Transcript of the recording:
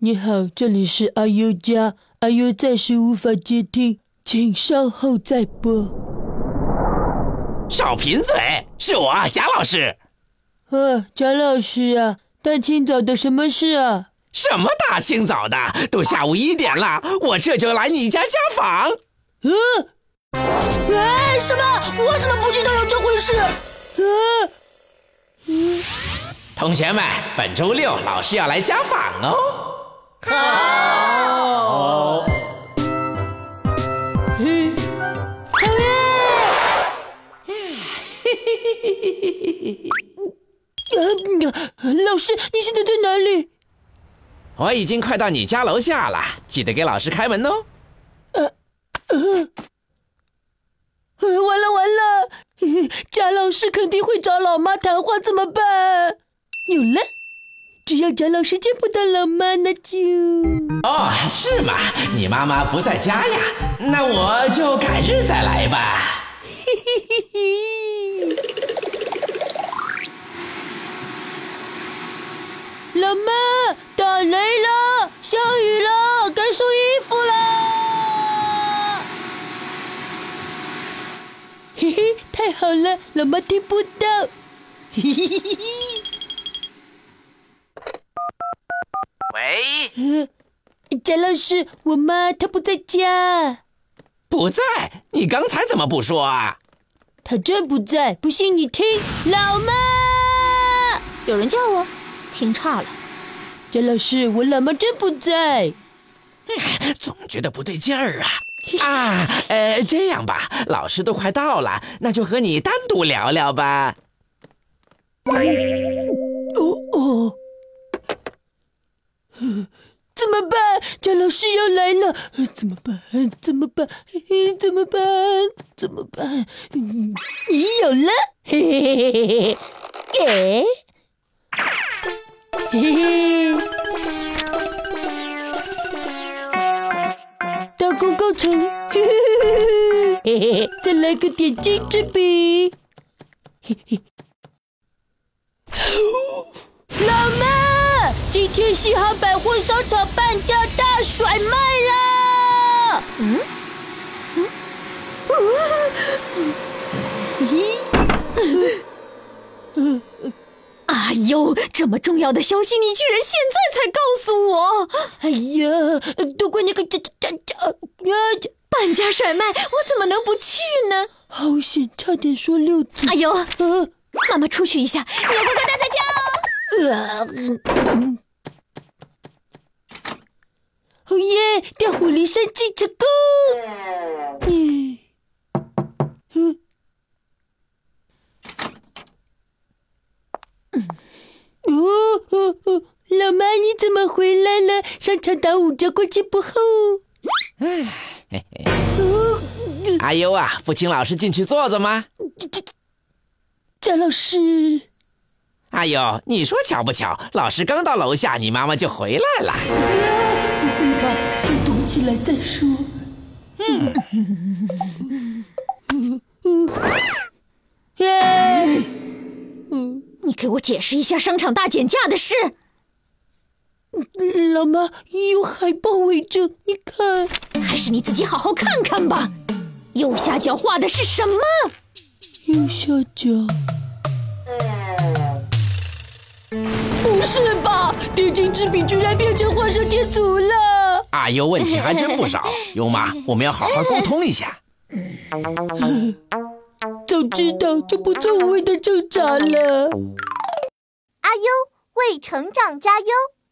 你好，这里是阿优家，阿优暂时无法接听，请稍后再拨。少贫嘴，是我贾老师。啊，贾老师啊，大清早的什么事啊？什么大清早的？都下午一点了，我这就来你家家访。嗯，哎，什么？我怎么不知道有这回事？啊，嗯，同学们，本周六老师要来家访哦。好。嘿，好耶！嘿嘿嘿嘿嘿嘿嘿！老师，你现在在哪里？我已经快到你家楼下了，记得给老师开门哦。呃呃，完了完了，贾老师肯定会找老妈谈话，怎么办？有了。只要贾老师见不到老妈，那就……哦，是吗？你妈妈不在家呀？那我就改日再来吧。嘿嘿嘿嘿。老妈，打雷了，下雨了，该收衣服了。嘿嘿，太好了，老妈听不到。嘿嘿嘿嘿。喂，贾老师，我妈她不在家，不在？你刚才怎么不说啊？她真不在，不信你听，老妈，有人叫我，听差了。贾老师，我老妈真不在，总觉得不对劲儿啊 啊！呃，这样吧，老师都快到了，那就和你单独聊聊吧。哦哦。怎么办？贾老师要来了，怎么办？怎么办？怎么办？怎么办？你有了，嘿嘿嘿嘿嘿嘿，嘿 嘿，大功告成，嘿嘿嘿嘿，再来个点睛之笔，嘿嘿，老妈。今天西航百货商场半价大甩卖了！嗯嗯，阿优，这么重要的消息，你居然现在才告诉我！哎呀，都怪那个这这这这半价甩卖，我怎么能不去呢？好险，差点说漏嘴！阿优，妈妈出去一下，你要乖乖待在家哦。呃哦耶！调虎离山计成功。嗯嗯哦哦哦！老妈，你怎么回来了？商场打五折，过期不候。哎嘿嘿。阿优啊，不请老师进去坐坐吗？贾贾老师。哎呦，你说巧不巧？老师刚到楼下，你妈妈就回来了。不会吧？先躲起来再说。嗯。你给我解释一下商场大减价的事。老妈，有海报为证，你看。还是你自己好好看看吧。右下角画的是什么？右下角。不是吧？点睛之笔居然变成画蛇添足了！阿优问题还真不少，优妈，我们要好好沟通一下。知道就不做无谓的挣扎了。阿优为成长加油。